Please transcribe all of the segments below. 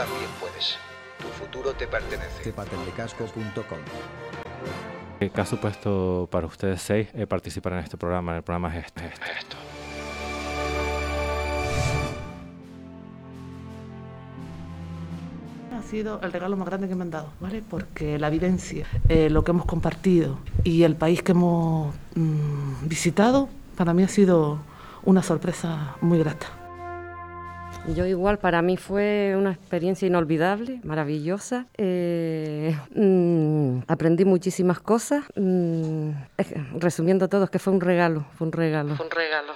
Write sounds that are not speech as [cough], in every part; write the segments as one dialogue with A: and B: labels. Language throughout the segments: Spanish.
A: también puedes. Tu futuro te pertenece.
B: ¿Qué ha supuesto para ustedes seis eh, participar en este programa, en el programa Gesto? Gesto.
C: Ha sido el regalo más grande que me han dado, ¿vale? Porque la vivencia, eh, lo que hemos compartido y el país que hemos mm, visitado, para mí ha sido una sorpresa muy grata.
D: Yo igual, para mí fue una experiencia inolvidable, maravillosa. Eh, mm, aprendí muchísimas cosas. Mm, es- resumiendo todo, es que fue un regalo, fue un regalo.
C: un regalo.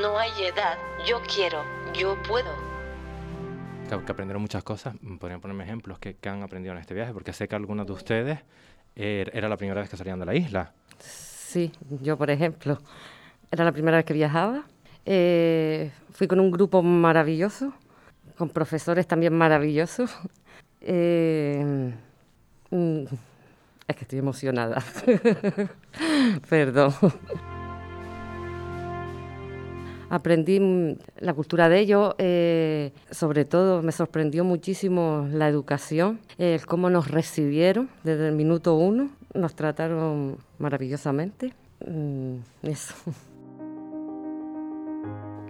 E: No hay edad. Yo quiero. Yo puedo.
B: Que, que aprendieron muchas cosas. Mm, Podrían ponerme ejemplos que, que han aprendido en este viaje, porque sé que algunos de ustedes eh, era la primera vez que salían de la isla.
D: Sí, yo por ejemplo, era la primera vez que viajaba. Eh, fui con un grupo maravilloso, con profesores también maravillosos. [laughs] Eh, mm, es que estoy emocionada. [laughs] Perdón. Aprendí la cultura de ellos, eh, sobre todo me sorprendió muchísimo la educación, el cómo nos recibieron desde el minuto uno, nos trataron maravillosamente. Mm, eso.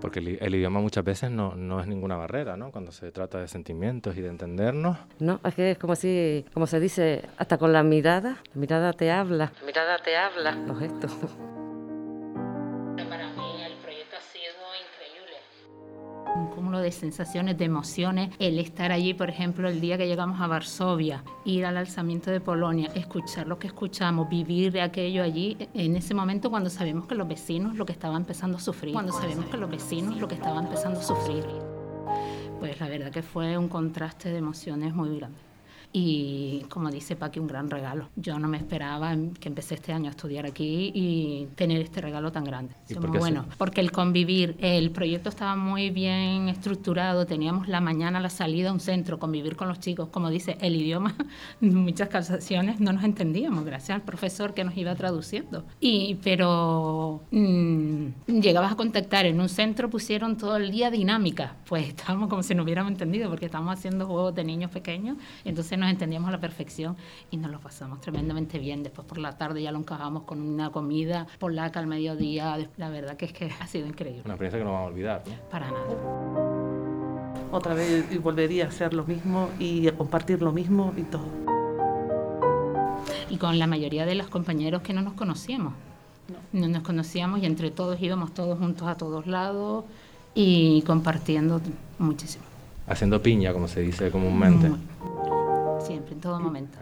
B: Porque el, idioma muchas veces no, no es ninguna barrera, ¿no? Cuando se trata de sentimientos y de entendernos.
D: No, es que es como si, como se dice, hasta con la mirada, la mirada te habla. La mirada te habla. Los gestos. [laughs]
F: de sensaciones, de emociones. El estar allí, por ejemplo, el día que llegamos a Varsovia, ir al alzamiento de Polonia, escuchar lo que escuchamos, vivir aquello allí, en ese momento cuando sabemos que los vecinos lo que estaban empezando a sufrir, cuando sabemos que los vecinos lo que estaban empezando a sufrir. Pues la verdad que fue un contraste de emociones muy grande. Y como dice Paqui, un gran regalo. Yo no me esperaba que empecé este año a estudiar aquí y tener este regalo tan grande.
B: ¿Y
F: Es muy bueno. Porque el convivir, el proyecto estaba muy bien estructurado, teníamos la mañana la salida a un centro, convivir con los chicos, como dice, el idioma, [laughs] muchas ocasiones no nos entendíamos, gracias al profesor que nos iba traduciendo. Y, pero mm, llegabas a contactar en un centro, pusieron todo el día dinámica, pues [laughs] estábamos como si no hubiéramos entendido, porque estábamos haciendo juegos de niños pequeños, entonces nos entendíamos a la perfección y nos lo pasamos tremendamente bien. Después por la tarde ya lo encajamos con una comida polaca al mediodía, la verdad que es que ha sido increíble.
B: Una experiencia que no vamos a olvidar, ¿no?
F: Para nada.
C: Otra vez y volvería a hacer lo mismo y a compartir lo mismo y todo.
F: Y con la mayoría de los compañeros que no nos conocíamos. No nos conocíamos y entre todos íbamos todos juntos a todos lados y compartiendo muchísimo.
B: Haciendo piña, como se dice comúnmente.
F: Muy. Siempre, en todo momento.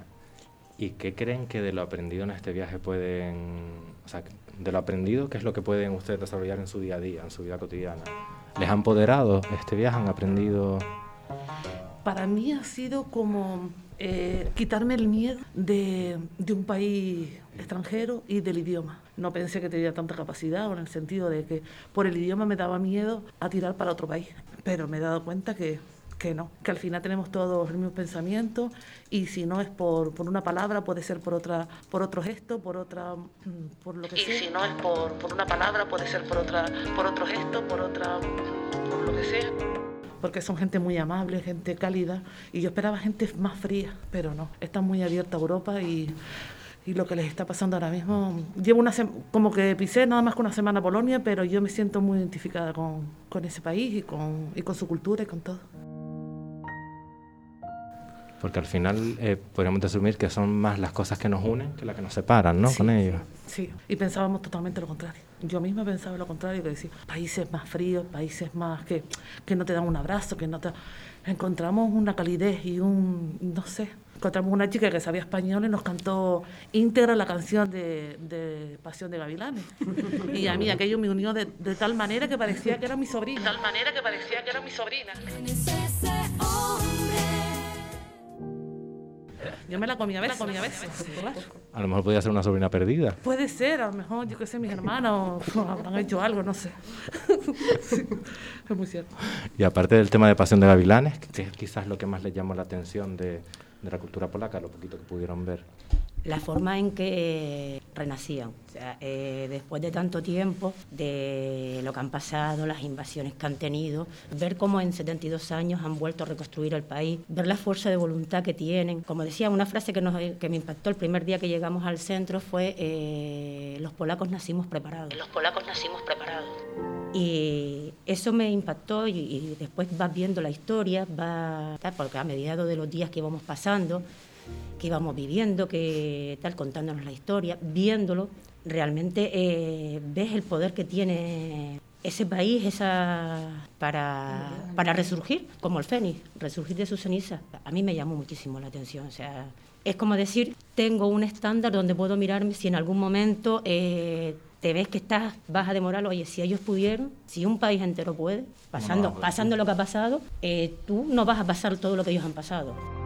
B: ¿Y qué creen que de lo aprendido en este viaje pueden, o sea, de lo aprendido, qué es lo que pueden ustedes desarrollar en su día a día, en su vida cotidiana? ¿Les han empoderado este viaje? ¿Han aprendido?
C: Para mí ha sido como eh, quitarme el miedo de, de un país extranjero y del idioma. No pensé que tenía tanta capacidad, o en el sentido de que por el idioma me daba miedo a tirar para otro país, pero me he dado cuenta que, que no, que al final tenemos todos el mismo pensamiento y si no es por, por una palabra, puede ser por otra por otro gesto, por otra mm, por lo que sea. Y si no es por, por una palabra, puede ser por otra por otro gesto, por otra por lo que sea porque son gente muy amable, gente cálida, y yo esperaba gente más fría, pero no, están muy abierta a Europa y, y lo que les está pasando ahora mismo, llevo una como que pisé nada más que una semana a Polonia, pero yo me siento muy identificada con, con ese país y con, y con su cultura y con todo.
B: Porque al final eh, podríamos asumir que son más las cosas que nos unen que las que nos separan, ¿no?
C: Sí,
B: Con ellos.
C: Sí, y pensábamos totalmente lo contrario. Yo misma pensaba lo contrario, que decía, países más fríos, países más que, que no te dan un abrazo, que no te... Encontramos una calidez y un, no sé, encontramos una chica que sabía español y nos cantó íntegra la canción de, de Pasión de Gavilanes. [laughs] Y a mí aquello me unió de, de tal manera que parecía que era mi sobrina. De tal manera que parecía que era mi sobrina. Yo me la comí a veces, comí a veces.
B: A lo mejor podría ser una sobrina perdida.
C: Puede ser, a lo mejor, yo qué sé, mis hermanos [laughs] habrán hecho algo, no sé. [laughs] Sí, es muy cierto.
B: Y aparte del tema de Pasión de Gavilanes, que es quizás lo que más les llamó la atención de, de la cultura polaca, lo poquito que pudieron ver.
G: La forma en que renacían. O sea, eh, después de tanto tiempo, de lo que han pasado, las invasiones que han tenido, ver cómo en 72 años han vuelto a reconstruir el país, ver la fuerza de voluntad que tienen. Como decía, una frase que, nos, que me impactó el primer día que llegamos al centro fue, eh, los polacos nacimos preparados.
E: Los polacos nacimos preparados.
G: Y eso me impactó y, y después vas viendo la historia, va, porque a medida de los días que íbamos pasando, que íbamos viviendo, que tal, contándonos la historia, viéndolo, realmente eh, ves el poder que tiene ese país esa para, para resurgir, como el fénix, resurgir de sus cenizas. A mí me llamó muchísimo la atención. O sea, es como decir, tengo un estándar donde puedo mirarme si en algún momento eh, te ves que estás, vas a demorar, oye, si ellos pudieron, si un país entero puede, pasando, pasando lo que ha pasado, eh, tú no vas a pasar todo lo que ellos han pasado.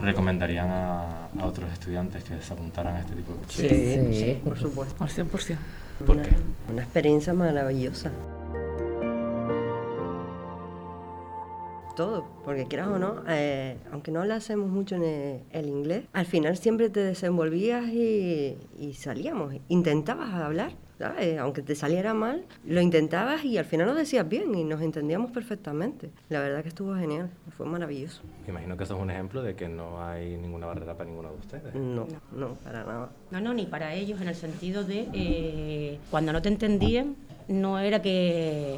B: ¿Recomendarían a, a otros estudiantes que se apuntaran a este tipo de cursos?
H: Sí,
D: Sí.
H: por supuesto.
C: Al 100%.
B: ¿Por
H: Una-
B: qué?
H: Una experiencia maravillosa. Todo, porque quieras o no, eh, aunque no hacemos mucho en el, el inglés, al final siempre te desenvolvías y, y salíamos. Intentabas hablar, ¿sabes? Aunque te saliera mal, lo intentabas y al final lo decías bien y nos entendíamos perfectamente. La verdad que estuvo genial, fue maravilloso.
B: Me imagino que eso es un ejemplo de que no hay ninguna barrera para ninguno de ustedes.
H: No, no, para nada.
G: No, no, ni para ellos en el sentido de eh, cuando no te entendían, no era que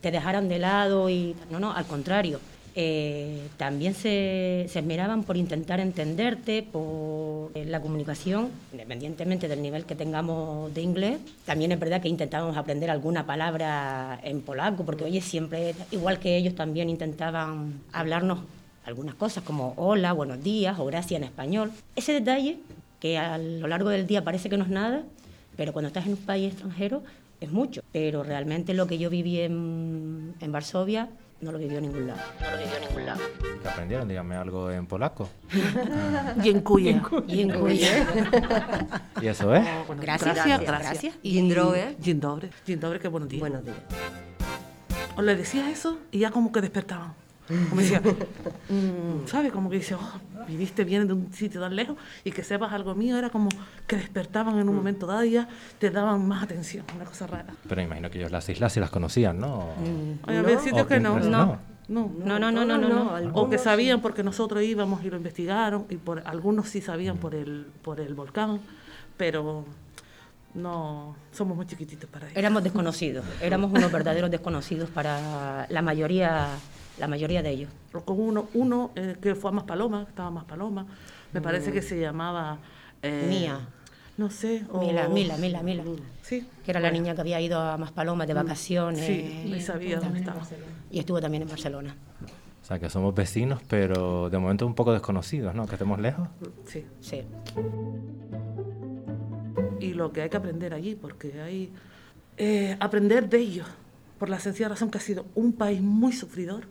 G: te dejaran de lado y no, no, al contrario. Eh, también se, se esmeraban por intentar entenderte, por eh, la comunicación, independientemente del nivel que tengamos de inglés. También es verdad que intentábamos aprender alguna palabra en polaco, porque oye, siempre, igual que ellos, también intentaban hablarnos algunas cosas como hola, buenos días o gracias en español. Ese detalle que a lo largo del día parece que no es nada, pero cuando estás en un país extranjero es mucho. Pero realmente lo que yo viví en, en Varsovia no lo vivió en ningún lado.
E: No lo vivió en ningún lado.
B: ¿Qué aprendieron? Díganme algo en polaco.
C: Dziękuję.
G: Y en Cuye,
B: ¿Y eso es?
C: Bueno,
G: Gracias,
C: gracias,
G: gracias.
C: gracias.
H: Dzień dobry.
C: Dzień dobry. Dzień dobry, qué buenos días.
H: Buenos días.
C: O le decías eso y ya como que despertaban. Como decía, [laughs] mm, ¿sabes? Como que dice, oh, viviste bien de un sitio tan lejos y que sepas algo mío, era como que despertaban en un momento dado y ya te daban más atención, una cosa rara.
B: Pero me imagino que ellos las islas sí las conocían, ¿no?
C: Oye, había
H: No.
C: sitios que no.
B: no.
C: No. No.
G: No, no, no, no, no, no.
C: O que sabían porque nosotros íbamos y lo investigaron, y por algunos sí sabían por el, por el volcán, pero no somos muy chiquititos para ello.
G: éramos desconocidos, éramos unos verdaderos desconocidos para la mayoría, la mayoría de ellos.
C: Con uno, uno eh, que fue a Maspaloma, estaba en Maspaloma, me parece que se llamaba... eh,
G: Mía.
C: No sé. o-
G: Mila, Mila, Mila, Mila,
C: Sí.
G: que era la niña que había ido a Maspalomas de vacaciones
C: Sí, y sabía dónde estaba.
G: y estuvo también en Barcelona.
B: O sea, que somos vecinos, pero de momento un poco desconocidos, ¿no? Que estemos lejos.
C: Sí.
G: Sí.
C: y lo que hay que aprender allí, porque hay eh, aprender de ellos, por la sencilla razón que ha sido un país muy sufridor,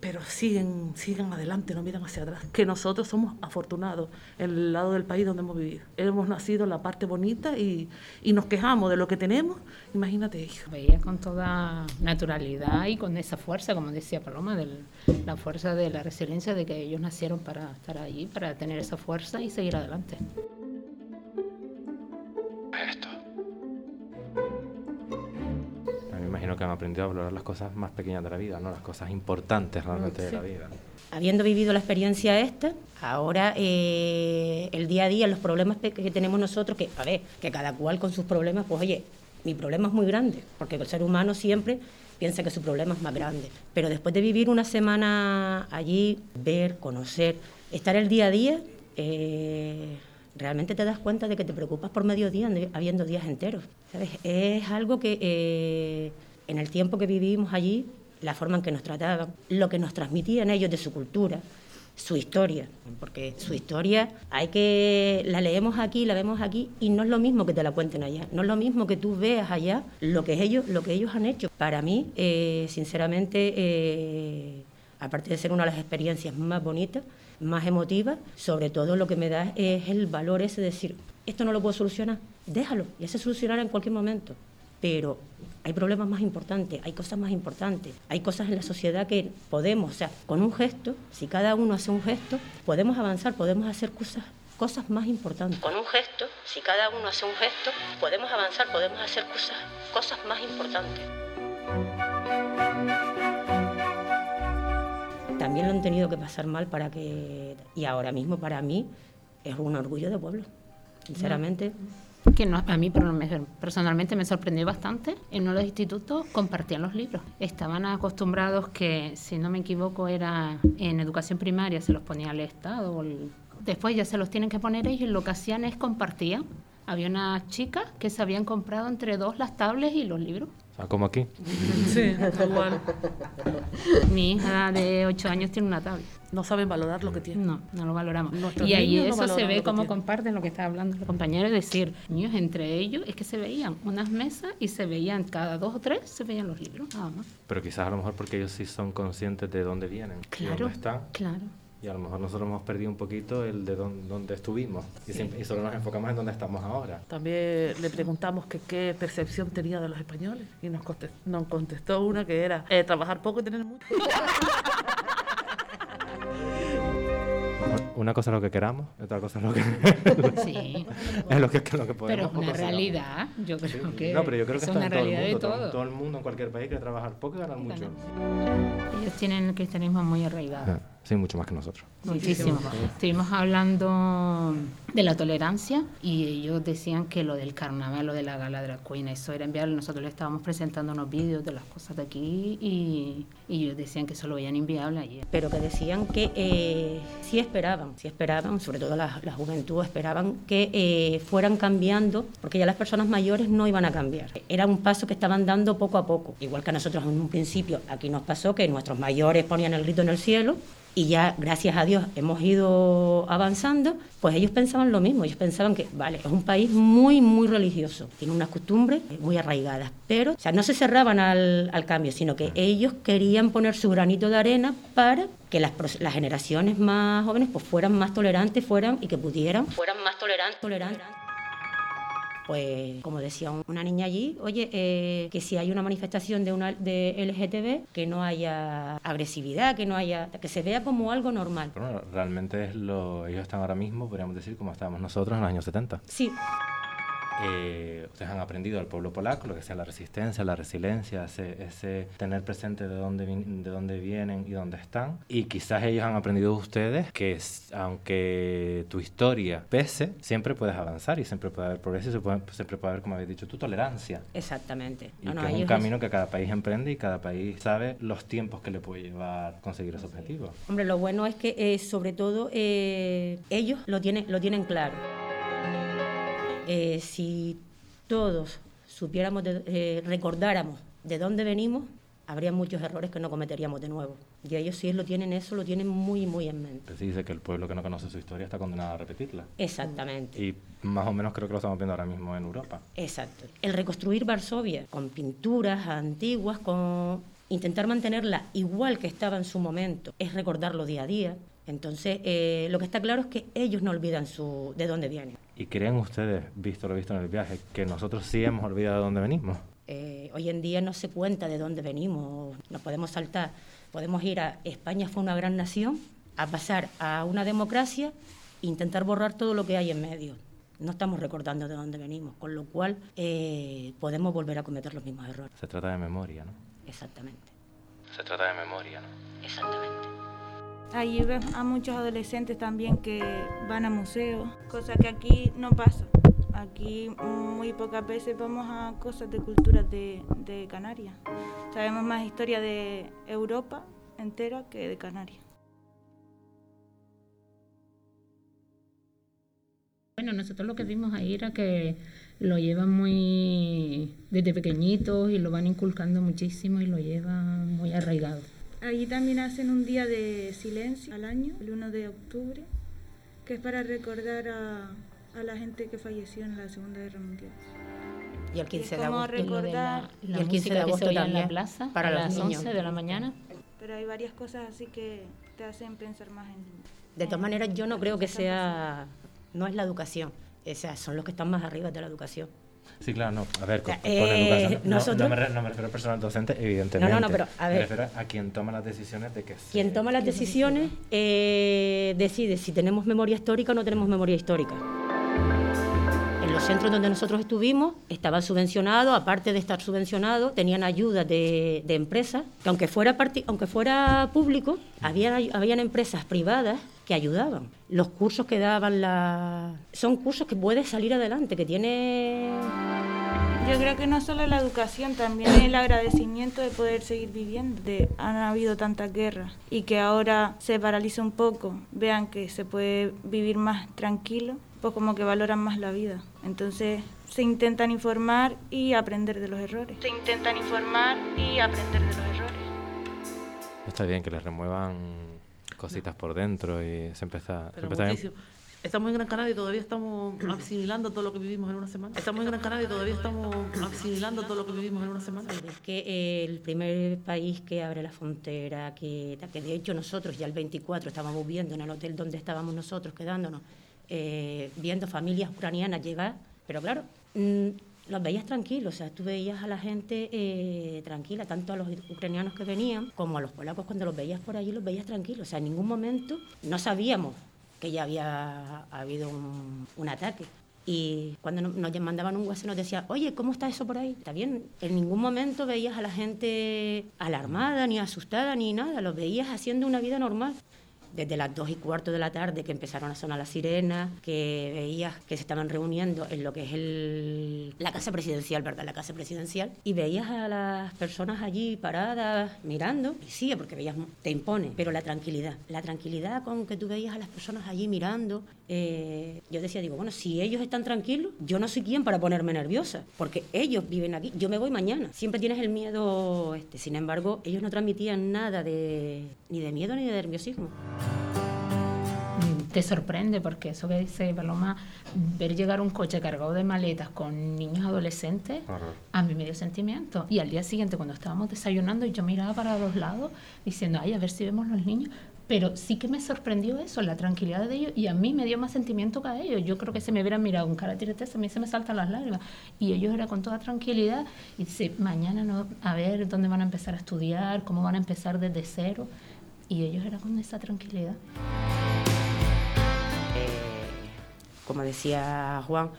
C: pero siguen, siguen adelante, no miran hacia atrás. Que nosotros somos afortunados en el lado del país donde hemos vivido. Hemos nacido en la parte bonita y, y nos quejamos de lo que tenemos. Imagínate ellos.
F: Veía con toda naturalidad y con esa fuerza, como decía Paloma, del- la fuerza de la resiliencia de que ellos nacieron para estar allí, para tener esa fuerza y seguir adelante.
B: Imagino que han aprendido a valorar las cosas más pequeñas de la vida, ¿no? Las cosas importantes realmente de la vida.
G: Habiendo vivido la experiencia esta, ahora eh, el día a día, los problemas que tenemos nosotros, que a ver, que cada cual con sus problemas, pues oye, mi problema es muy grande, porque el ser humano siempre piensa que su problema es más grande. Pero después de vivir una semana allí, ver, conocer, estar el día a día, eh, realmente te das cuenta de que te preocupas por medio día, habiendo días enteros. ¿sabes? Es algo que eh, en el tiempo que vivimos allí, la forma en que nos trataban, lo que nos transmitían ellos de su cultura, su historia, porque su historia hay que la leemos aquí, la vemos aquí y no es lo mismo que te la cuenten allá, no es lo mismo que tú veas allá lo que ellos lo que ellos han hecho. Para mí, eh, sinceramente, eh, aparte de ser una de las experiencias más bonitas, más emotivas, sobre todo lo que me da es el valor ese de decir, esto no lo puedo solucionar, déjalo, ya se solucionará en cualquier momento. Pero hay problemas más importantes, hay cosas más importantes, hay cosas en la sociedad que podemos, o sea, con un gesto, si cada uno hace un gesto, podemos avanzar, podemos hacer cosas cosas más importantes. Con un gesto, si cada uno hace un gesto, podemos avanzar, podemos hacer cosas, cosas más importantes. También lo han tenido que pasar mal para que, y ahora mismo para mí, es un orgullo de pueblo, sinceramente.
F: Que no, a mí personalmente me sorprendió bastante. En uno de los institutos compartían los libros. Estaban acostumbrados que, si no me equivoco, era en educación primaria, se los ponía el Estado después ya se los tienen que poner ellos y lo que hacían es compartían. Había una chica que se habían comprado entre dos las tablets y los libros.
B: O sea, como aquí.
C: Sí, igual.
F: Mi hija de 8 años tiene una tablet.
C: No saben valorar lo que tienen.
F: No, no lo valoramos. y ahí eso se ve como comparten lo que está hablando el compañero, es decir, niños entre ellos es que se veían unas mesas y se veían cada dos o tres, se veían los libros, nada más.
B: Pero quizás a lo mejor porque ellos sí son conscientes de dónde vienen,
F: claro,
B: dónde están.
F: Claro
B: y a lo mejor nosotros hemos perdido un poquito el de dónde, estuvimos y, solo nos enfocamos en dónde estamos ahora.
C: También le preguntamos que qué percepción tenía de los españoles y nos contestó, nos contestó una que era eh, trabajar poco y tener mucho. [laughs]
B: Una cosa es lo que queramos, otra cosa es lo que, [laughs]
F: sí. [laughs]
B: es lo que, lo que podemos.
F: Pero una realidad, yo creo que.
B: No, pero yo creo que
F: es
B: está
F: una
B: en todo
F: realidad
B: el mundo.
F: de todo.
B: todo. el mundo, en cualquier país, quiere trabajar poco y ganar mucho.
F: Ellos tienen el cristianismo muy arraigado.
B: Ah, sí, mucho más que nosotros.
F: Muchísimo. Estuvimos hablando de la tolerancia y ellos decían que lo del carnaval, lo de la gala de la cuina, eso era enviable. Nosotros le estábamos presentando unos vídeos de las cosas de aquí y, y ellos decían que eso lo veían inviable allí.
G: Pero que decían que eh, sí esperaban, sí esperaban, sobre todo la, la juventud, esperaban que eh, fueran cambiando, porque ya las personas mayores no iban a cambiar. Era un paso que estaban dando poco a poco, igual que a nosotros en un principio. Aquí nos pasó que nuestros mayores ponían el grito en el cielo y ya gracias a Dios hemos ido avanzando, pues ellos pensaban lo mismo, ellos pensaban que, vale, es un país muy, muy religioso, tiene unas costumbres muy arraigadas, pero o sea, no se cerraban al, al cambio, sino que ellos querían poner su granito de arena para que las, las generaciones más jóvenes pues fueran más tolerantes, fueran y que pudieran, fueran más tolerantes, tolerantes pues como decía una niña allí, oye, eh, que si hay una manifestación de, una, de LGTB, que no haya agresividad, que no haya, que se vea como algo normal.
B: Bueno, realmente es lo, ellos están ahora mismo, podríamos decir, como estábamos nosotros en los años 70.
G: Sí.
B: Eh, ustedes han aprendido del pueblo polaco, lo que sea la resistencia, la resiliencia, ese, ese tener presente de dónde, de dónde vienen y dónde están. Y quizás ellos han aprendido de ustedes que aunque tu historia pese, siempre puedes avanzar y siempre puede haber progreso y siempre puede haber, como habéis dicho tú, tolerancia.
G: Exactamente.
B: Y que es un camino que cada país emprende y cada país sabe los tiempos que le puede llevar conseguir ese objetivo.
G: Hombre, lo bueno es que eh, sobre todo eh, ellos lo tienen, lo tienen claro. Eh, si todos supiéramos, eh, recordáramos de dónde venimos, habría muchos errores que no cometeríamos de nuevo. Y ellos sí lo tienen eso, lo tienen muy, muy en mente.
B: Se dice que el pueblo que no conoce su historia está condenado a repetirla.
G: Exactamente.
B: Y más o menos creo que lo estamos viendo ahora mismo en Europa.
G: Exacto. El reconstruir Varsovia con pinturas antiguas, con intentar mantenerla igual que estaba en su momento, es recordarlo día a día. Entonces, eh, lo que está claro es que ellos no olvidan su, de dónde vienen.
B: ¿Y creen ustedes, visto lo visto en el viaje, que nosotros sí hemos olvidado de dónde venimos?
G: Eh, hoy en día no se cuenta de dónde venimos, nos podemos saltar, podemos ir a España fue una gran nación, a pasar a una democracia e intentar borrar todo lo que hay en medio. No estamos recordando de dónde venimos, con lo cual eh, podemos volver a cometer los mismos errores.
B: Se trata de memoria, ¿no?
G: Exactamente.
B: Se trata de memoria, ¿no?
G: Exactamente.
I: Ahí ves a muchos adolescentes también que van a museos, cosa que aquí no pasa. Aquí muy pocas veces vamos a cosas de culturas de, de Canarias. Sabemos más historia de Europa entera que de Canarias.
F: Bueno, nosotros lo que vimos ahí era que lo llevan muy desde pequeñitos y lo van inculcando muchísimo y lo llevan muy arraigado.
I: Allí también hacen un día de silencio al año, el 1 de octubre, que es para recordar a, a la gente que falleció en la Segunda Guerra Mundial.
G: Y el 15
I: Es
G: de agosto.
I: recordar,
F: Y
G: el 15 de agosto
F: en la
G: también,
F: plaza
G: para
F: a
G: los
F: las
G: niños.
F: 11 de la mañana.
I: pero hay varias cosas así que te hacen pensar más en...
G: De todas maneras, yo no creo que sea, no es la educación, o sea, son los que están más arriba de la educación.
B: Sí, claro, no. A ver, con, con
G: eh,
B: educación. No,
G: nosotros-
B: no me, re- no me refiero al personal docente, evidentemente.
G: No, no, no, pero, a ver.
B: Me refiero a quien toma las decisiones de que se-
G: Quien toma las decisiones eh, decide si tenemos memoria histórica o no tenemos memoria histórica. Los centros donde nosotros estuvimos estaban subvencionados, aparte de estar subvencionados, tenían ayuda de, empresas, que aunque fuera, aunque fuera público, había, habían empresas privadas que ayudaban. Los cursos que daban la... son cursos que puedes salir adelante, que tiene...
I: Yo creo que no solo la educación, también el agradecimiento de poder seguir viviendo. De, han habido tantas guerras y que ahora se paraliza un poco, vean que se puede vivir más tranquilo, pues como que valoran más la vida. Entonces se intentan informar y aprender de los errores. Se intentan informar y aprender de los errores.
B: Está bien que les remuevan cositas por dentro y se empieza, se empieza bien.
C: Estamos en Gran Canaria y todavía estamos asimilando todo lo que vivimos en una semana. Estamos en Gran Canaria y todavía estamos asimilando todo lo que vivimos en una semana.
G: Es que el primer país que abre la frontera, que, que de hecho nosotros ya el 24 estábamos viendo en el hotel donde estábamos nosotros quedándonos, eh, viendo familias ucranianas llegar, pero claro, mm, los veías tranquilos, o sea, tú veías a la gente eh, tranquila, tanto a los ucranianos que venían como a los polacos cuando los veías por allí, los veías tranquilos, o sea, en ningún momento no sabíamos que ya había habido un, un ataque. Y cuando no- nos mandaban un WhatsApp nos decía, oye, ¿cómo está eso por ahí? Está bien. En ningún momento veías a la gente alarmada, ni asustada, ni nada. Los veías haciendo una vida normal. Desde las dos y cuarto de la tarde que empezaron a sonar las sirenas, que veías que se estaban reuniendo en lo que es el, la casa presidencial, ¿verdad? La casa presidencial. Y veías a las personas allí paradas, mirando. Y sí, porque veías, te impone. Pero la tranquilidad, la tranquilidad con que tú veías a las personas allí mirando. eh, yo decía, digo, bueno, si ellos están tranquilos, yo no soy quien para ponerme nerviosa. Porque ellos viven aquí, yo me voy mañana. Siempre tienes el miedo, este, sin embargo, ellos no transmitían nada de, ni de miedo ni de nerviosismo.
F: Te sorprende porque eso que dice Paloma, ver llegar un coche cargado de maletas con niños adolescentes, a mí me dio sentimiento. Y al día siguiente, cuando estábamos desayunando, yo miraba para los lados diciendo, ay, a ver si vemos los niños. Pero sí que me sorprendió eso, la tranquilidad de ellos, y a mí me dio más sentimiento que a ellos. Yo creo que si me hubieran mirado con cara de a mí se me saltan las lágrimas. Y ellos era con toda tranquilidad. Y dice, mañana no, a ver dónde van a empezar a estudiar, cómo van a empezar desde cero. Y ellos era con esa tranquilidad.
G: Eh, como decía Juan,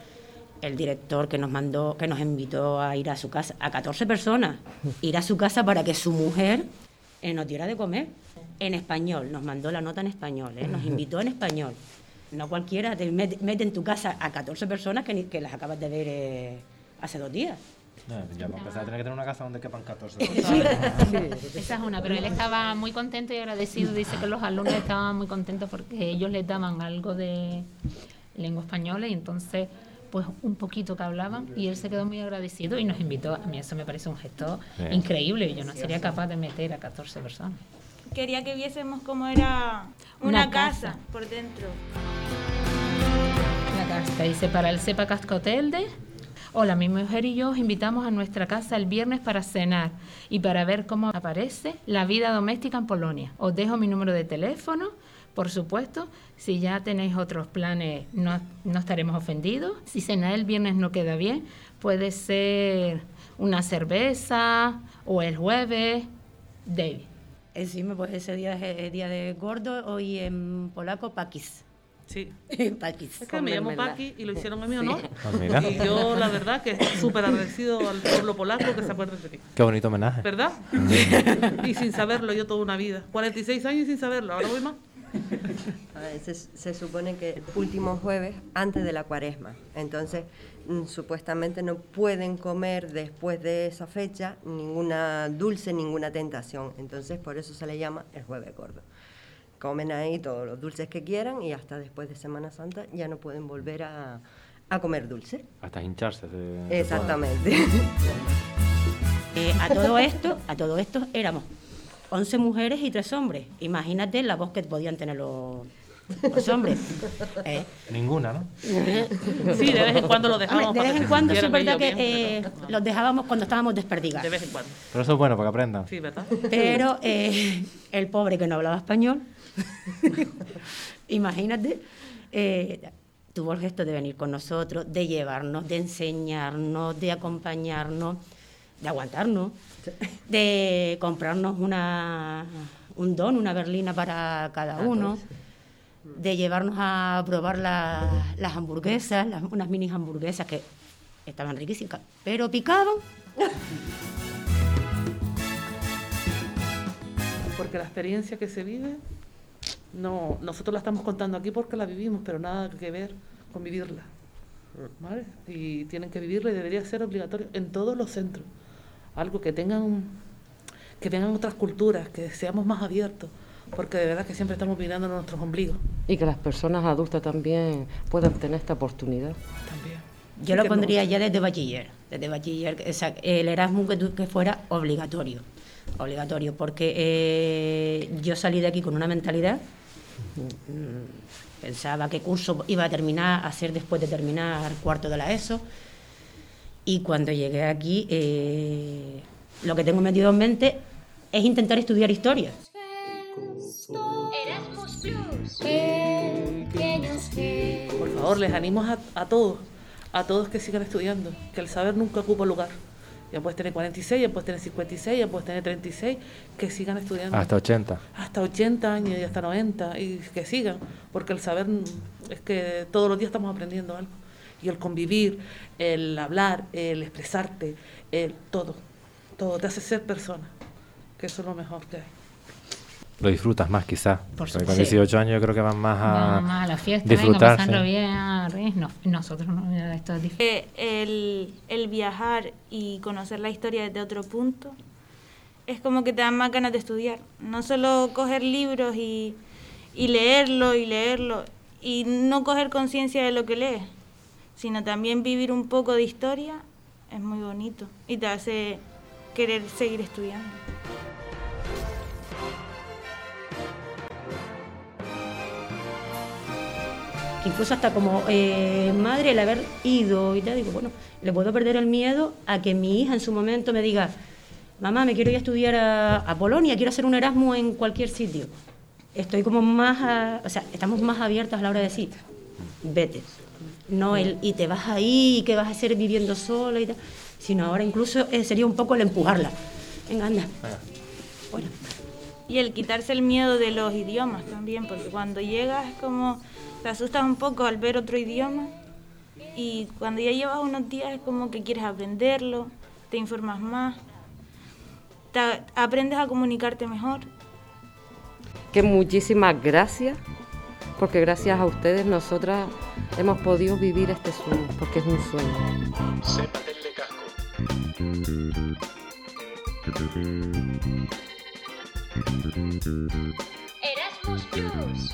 G: el director que nos mandó, que nos invitó a ir a su casa, a 14 personas, ir a su casa para que su mujer eh, nos diera de comer en español, nos mandó la nota en español, eh, nos invitó en español. No cualquiera te mete, mete en tu casa a 14 personas que, que las acabas de ver eh, hace dos días.
B: No, ya para empezar a tener que tener una casa donde quepan 14
F: Esa es una, pero él estaba muy contento y agradecido. Dice que los alumnos estaban muy contentos porque ellos les daban algo de lengua española y entonces, pues un poquito que hablaban y él se quedó muy agradecido y nos invitó. A mí eso me parece un gesto
B: Bien.
F: increíble. Yo no sería capaz de meter a 14 personas.
I: Quería que viésemos cómo era una,
F: Una
I: casa.
F: casa.
I: por dentro.
F: La casta dice para el Cepa Cascotelde. Hola, mi mujer y yo os invitamos a nuestra casa el viernes para cenar y para ver cómo aparece la vida doméstica en Polonia. Os dejo mi número de teléfono, por supuesto. Si ya tenéis otros planes, no, no estaremos ofendidos. Si cenar el viernes no queda bien, puede ser una cerveza o el jueves. David.
G: Encima, pues ese día es el día de gordo, hoy en polaco, pakis.
C: Sí. [laughs]
G: pakis.
C: Es que me llamo. Paqui y lo hicieron a mi honor. [laughs]
B: Ah, mira.
C: Y yo, la verdad, que súper agradecido al pueblo polaco que se acuerde de mí.
B: Qué bonito homenaje.
C: ¿Verdad? [laughs] y sin saberlo yo toda una vida. 46 años sin saberlo, ahora voy más.
H: Se supone que el último jueves antes de la cuaresma. Entonces, mm, supuestamente no pueden comer después de esa fecha ninguna dulce, ninguna tentación. Entonces, por eso se le llama el jueves gordo. Comen ahí todos los dulces que quieran y hasta después de Semana Santa ya no pueden volver a, a comer dulce.
B: Hasta hincharse. se- se
H: Exactamente. [laughs]
G: Eh, a todo esto, a todo esto éramos 11 mujeres y 3 hombres. Imagínate la voz que podían tener los, los hombres. [laughs] Eh.
B: Ninguna, ¿no? [laughs]
C: Sí, de vez en cuando lo dejamos.
G: hombre, de vez en cuando sí es verdad que
C: bien,
G: eh, los dejábamos cuando estábamos
C: De
G: desperdigados.
C: vez en cuando.
B: Pero eso es bueno para que aprendan.
C: Sí, ¿verdad?
G: Pero eh, el pobre que no hablaba español, [laughs] imagínate, eh, tuvo el gesto de venir con nosotros, de llevarnos, de enseñarnos, de acompañarnos, de aguantarnos, de comprarnos una, un don, una berlina para cada uno, de llevarnos a probar la- las hamburguesas, las- unas mini hamburguesas que estaban riquísimas, pero picaban.
C: Porque la experiencia que se vive, no, nosotros la estamos contando aquí porque la vivimos, pero nada que ver con vivirla. ¿Vale? Y tienen que vivirla y debería ser obligatorio en todos los centros. Algo que tengan, que vengan otras culturas, que seamos más abiertos, porque de verdad que siempre estamos mirando nuestros ombligos.
D: Y que las personas adultas también puedan tener esta oportunidad.
C: También.
G: Yo
C: Sí
G: lo pondría
C: no-
G: ya desde bachiller, desde bachiller, o sea, el Erasmus que, tu- que fuera obligatorio, obligatorio, porque eh, yo salí de aquí con una mentalidad, pensaba qué curso iba a terminar, a hacer después de terminar cuarto de la ESO, y cuando llegué aquí, eh, lo que tengo metido en mente es intentar estudiar historia.
C: Por favor, les animo a, a todos, a todos que sigan estudiando, que el saber nunca ocupa lugar. Ya puedes tener 46, ya puedes tener 56, ya puedes tener 36, que sigan estudiando.
B: Hasta 80.
C: Hasta 80 años y hasta 90, y que sigan, porque el saber es que todos los días estamos aprendiendo algo. Y el convivir, el hablar, el expresarte, el todo, todo te hace ser persona, que eso es lo mejor que hay.
B: Lo disfrutas más quizás.
G: Por
B: con
G: supuesto.
B: 18 años yo creo que van más a
F: Vamos más a la fiesta, venga,
B: disfrutar.
F: pasarlo
B: sí.
F: bien, a reír. No, nosotros no, esto es difícil.
I: Eh, el, el viajar y conocer la historia desde otro punto es como que te dan más ganas de estudiar. No solo coger libros y, y leerlo y leerlo y no coger conciencia de lo que lees, sino también vivir un poco de historia es muy bonito y te hace querer seguir estudiando.
G: Incluso hasta como eh, madre el haber ido y te digo, bueno, le puedo perder el miedo a que mi hija en su momento me diga, mamá, me quiero ir a estudiar a, a Polonia, quiero hacer un Erasmus en cualquier sitio. Estoy como más, a- o sea, estamos más abiertas a la hora de decir, vete. No el, y te vas ahí, y qué vas a hacer viviendo sola y tal, sino ahora incluso eh, sería un poco el empujarla. Venga, anda. Bueno,
I: Y el quitarse el miedo de los idiomas también, porque cuando llegas es como te asustas un poco al ver otro idioma y cuando ya llevas unos días es como que quieres aprenderlo, te informas más, te- aprendes a comunicarte mejor.
D: Que muchísimas gracias, porque gracias a ustedes nosotras hemos podido vivir este sueño, porque es un sueño.
A: Casco.
E: Erasmus Plus.